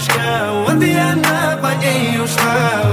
يشكى ودي أنا بقي يشكى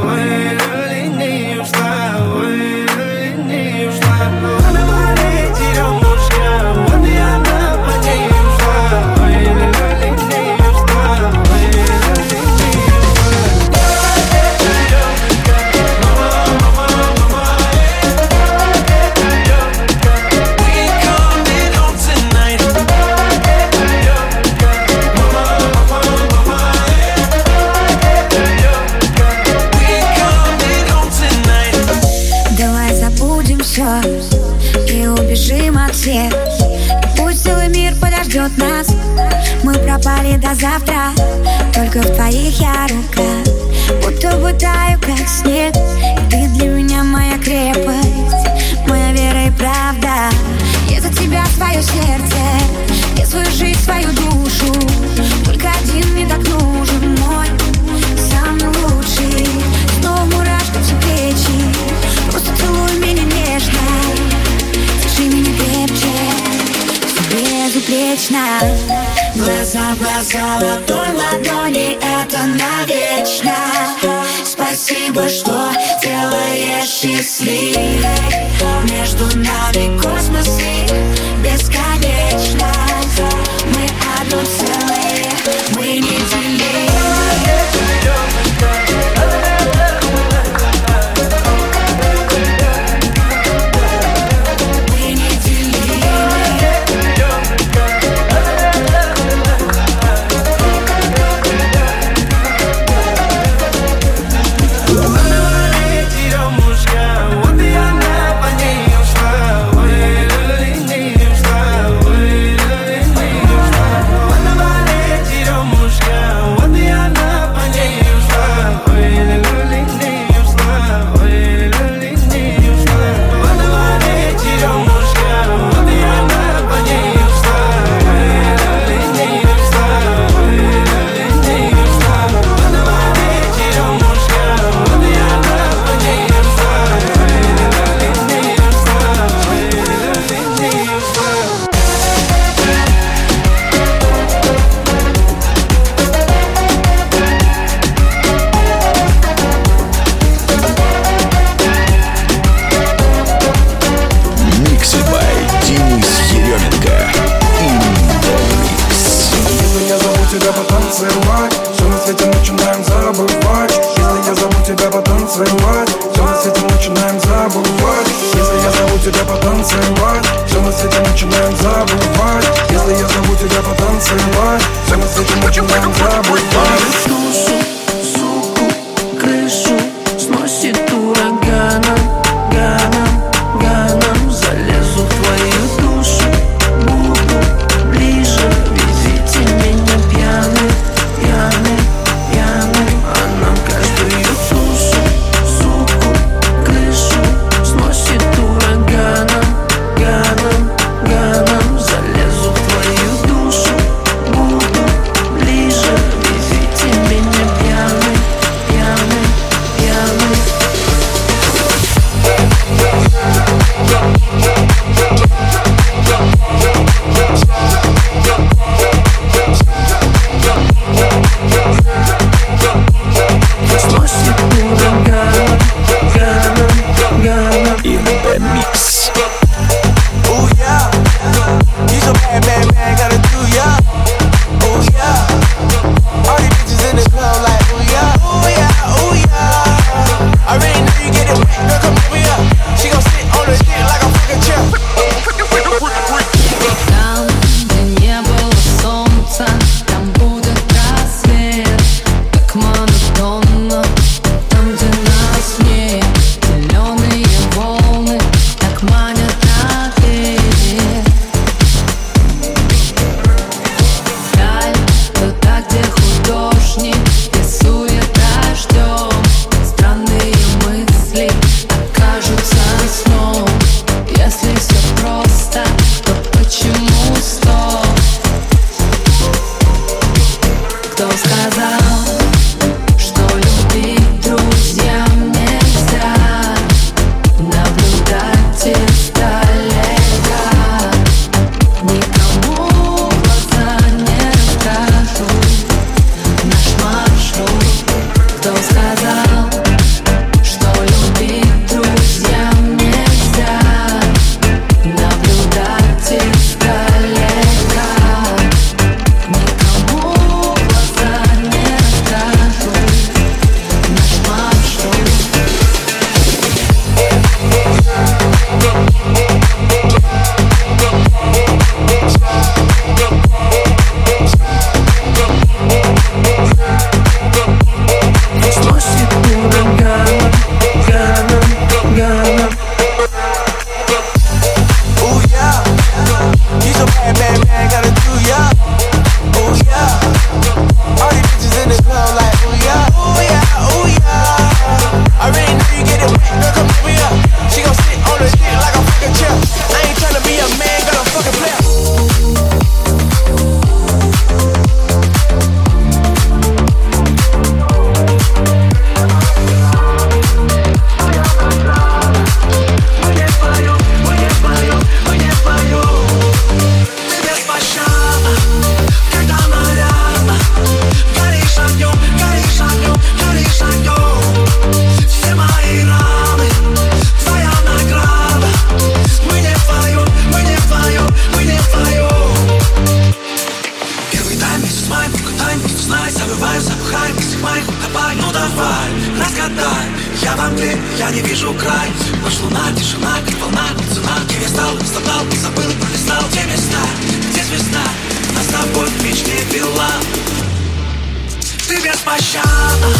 pasiana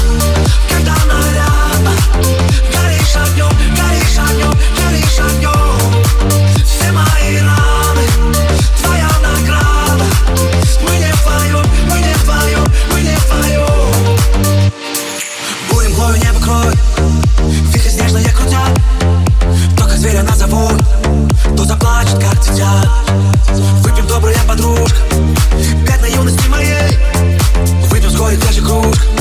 Gadana rana Garysz anioł, garysz anioł, garysz rany Twoja nagrada. Mój nie fają, mój nie fają, mój nie fają Burym głowy nie pokroj Wichy śnieżne jak chociaż Trochę zwiera na zawód To zaplaćet, jak ty gold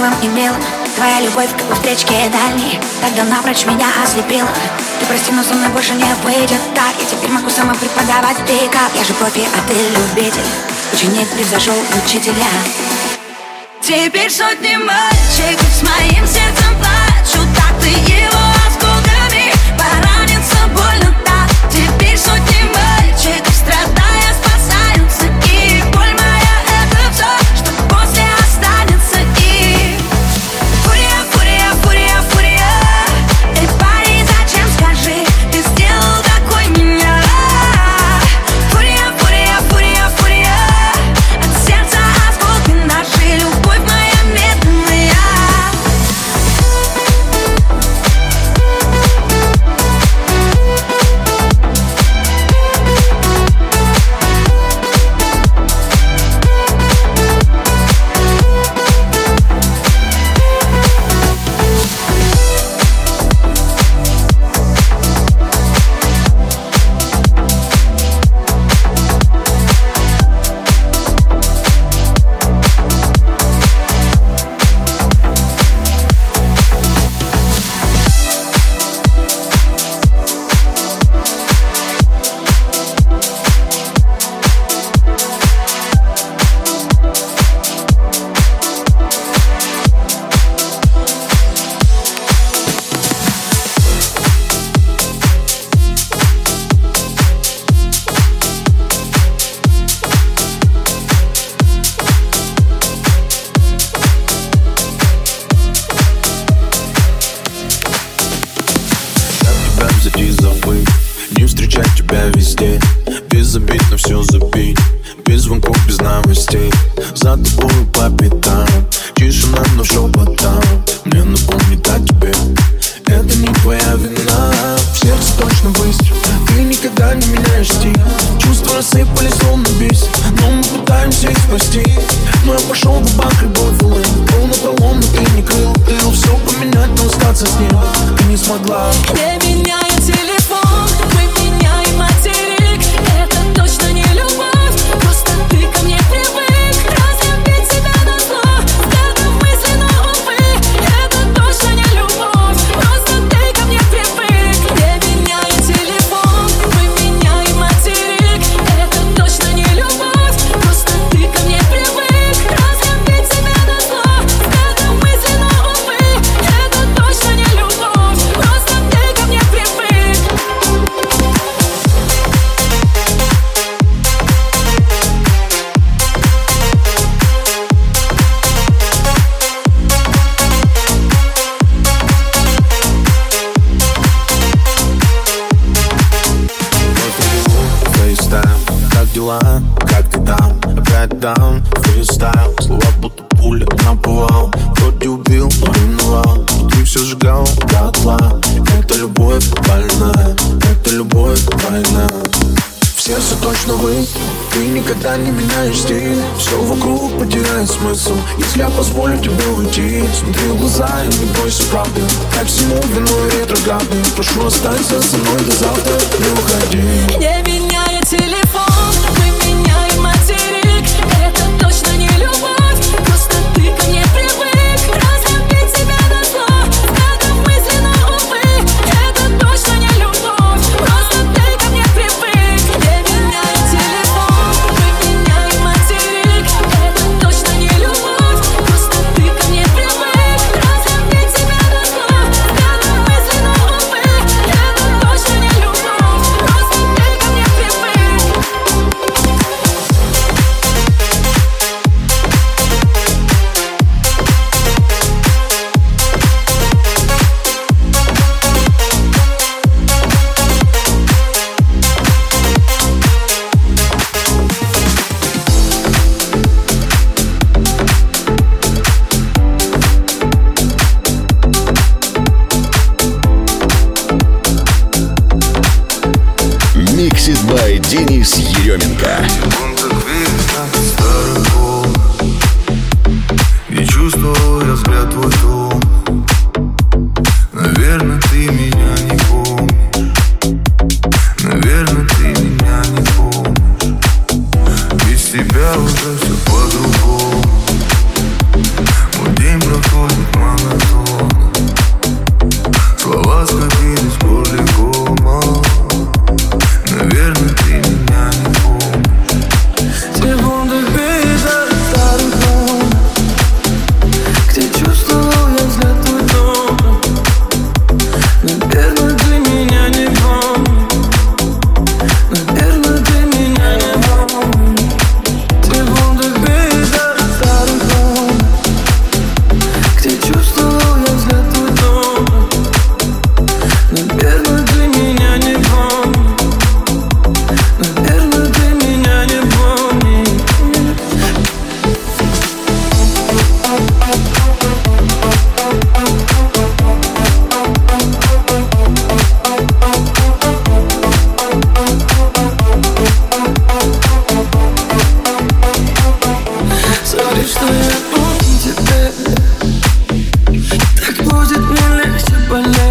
порывом и мил Твоя любовь, как у встречки дальней. Тогда напрочь меня ослепила Ты прости, но со мной больше не выйдет так. Я теперь могу сама преподавать пикап. Я же профи, а ты любитель. Ученик превзошел учителя. Теперь сотни мальчиков с моим сердцем плачут Прошу, останься со мной до завтра, не уходи. When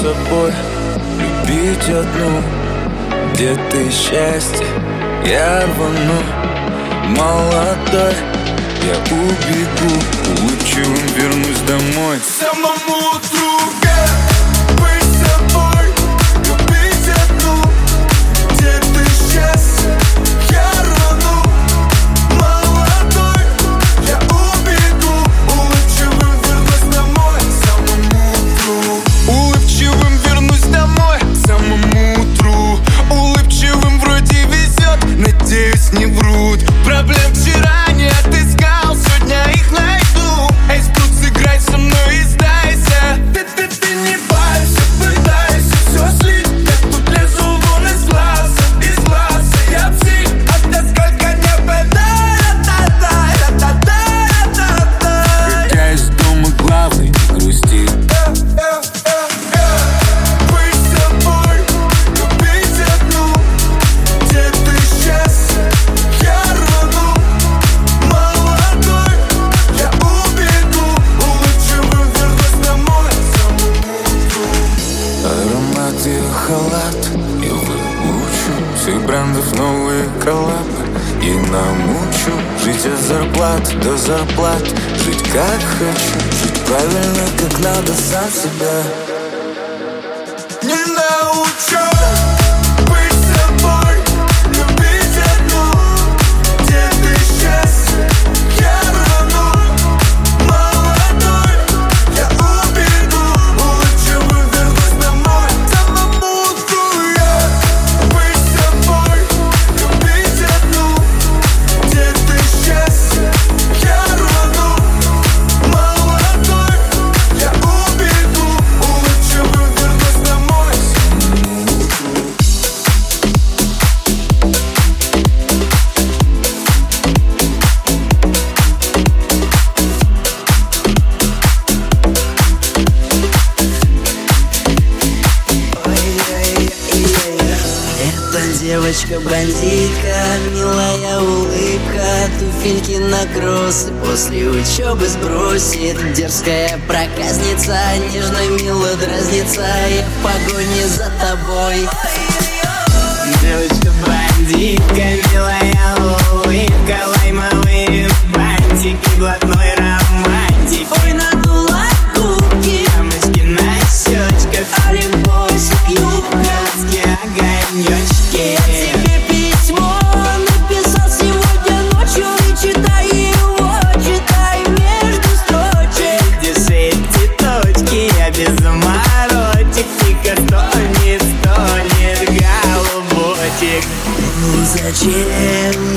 собой Любить одну. Где ты счастье? Я рвану. Молодой Я убегу. Улыбчивым вернусь домой. Самому другу. зарплат. Жить как хочу, жить правильно, как надо сам себя. после учебы сбросит. Дерзкая проказница, нежно мило дразнится Я в погоне за тобой. Девочка-бандитка, милая улыбка Лаймовые бантики, блокнот 剑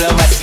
blow us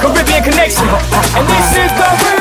Caribbean Connection, and this is the remix.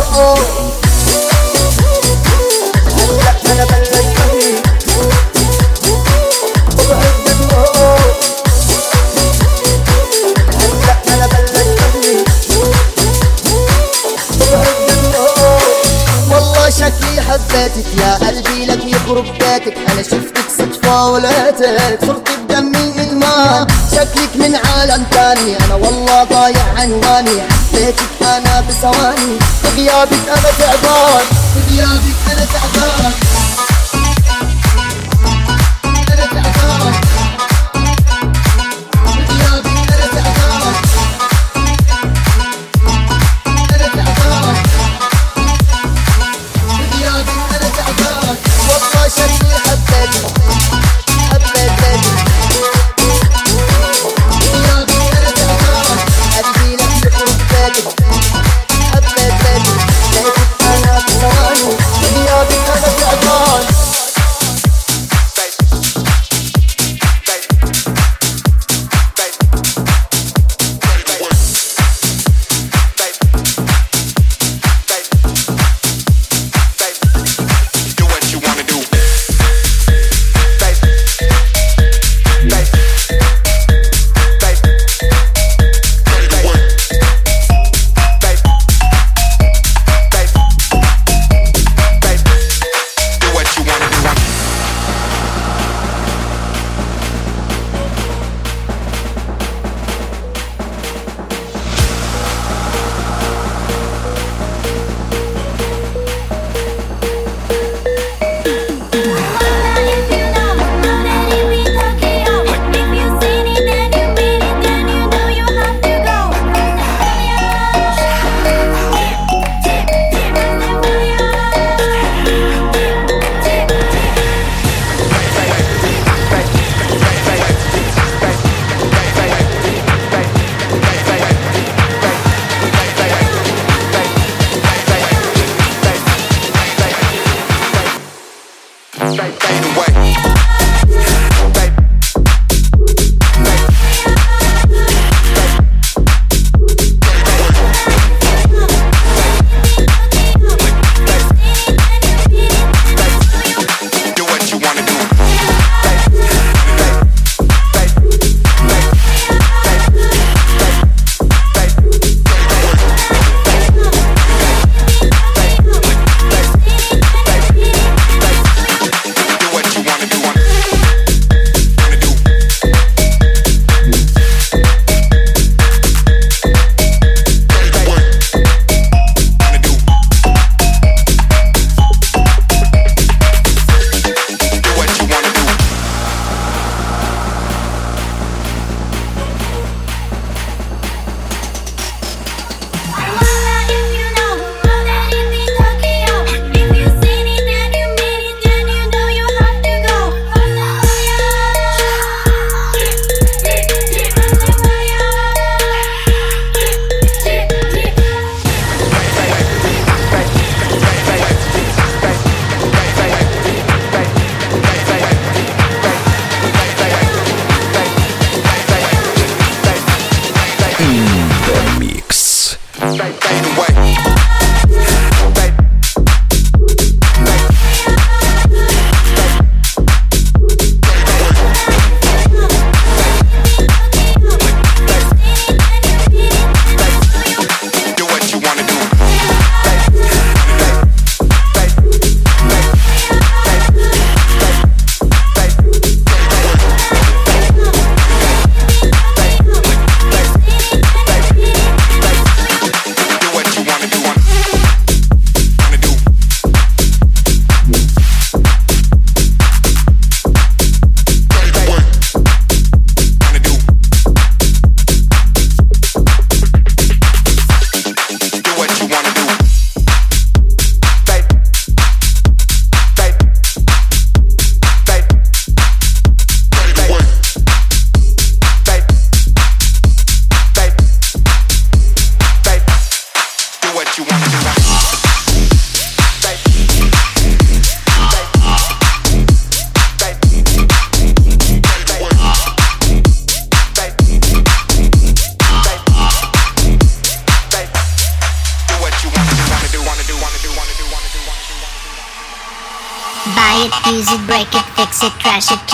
oh. oh. بغيابك أنا تعبان بغيابك أنا تعبان.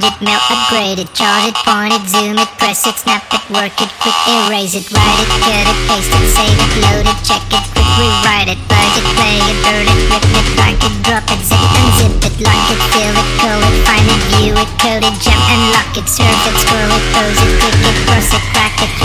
trash it, melt, upgrade it, charge it, point it, zoom it, press it, snap it, work it, quick erase it, write it, cut it, paste it, save it, load it, check it, quick rewrite it, plug it, play it, burn it, rip it, drag it, drop it, zip it, unzip it, lock it, fill it, call it, find it, view it, code it, jump and lock it, surf it, scroll it, pose it, click it, cross it, crack it,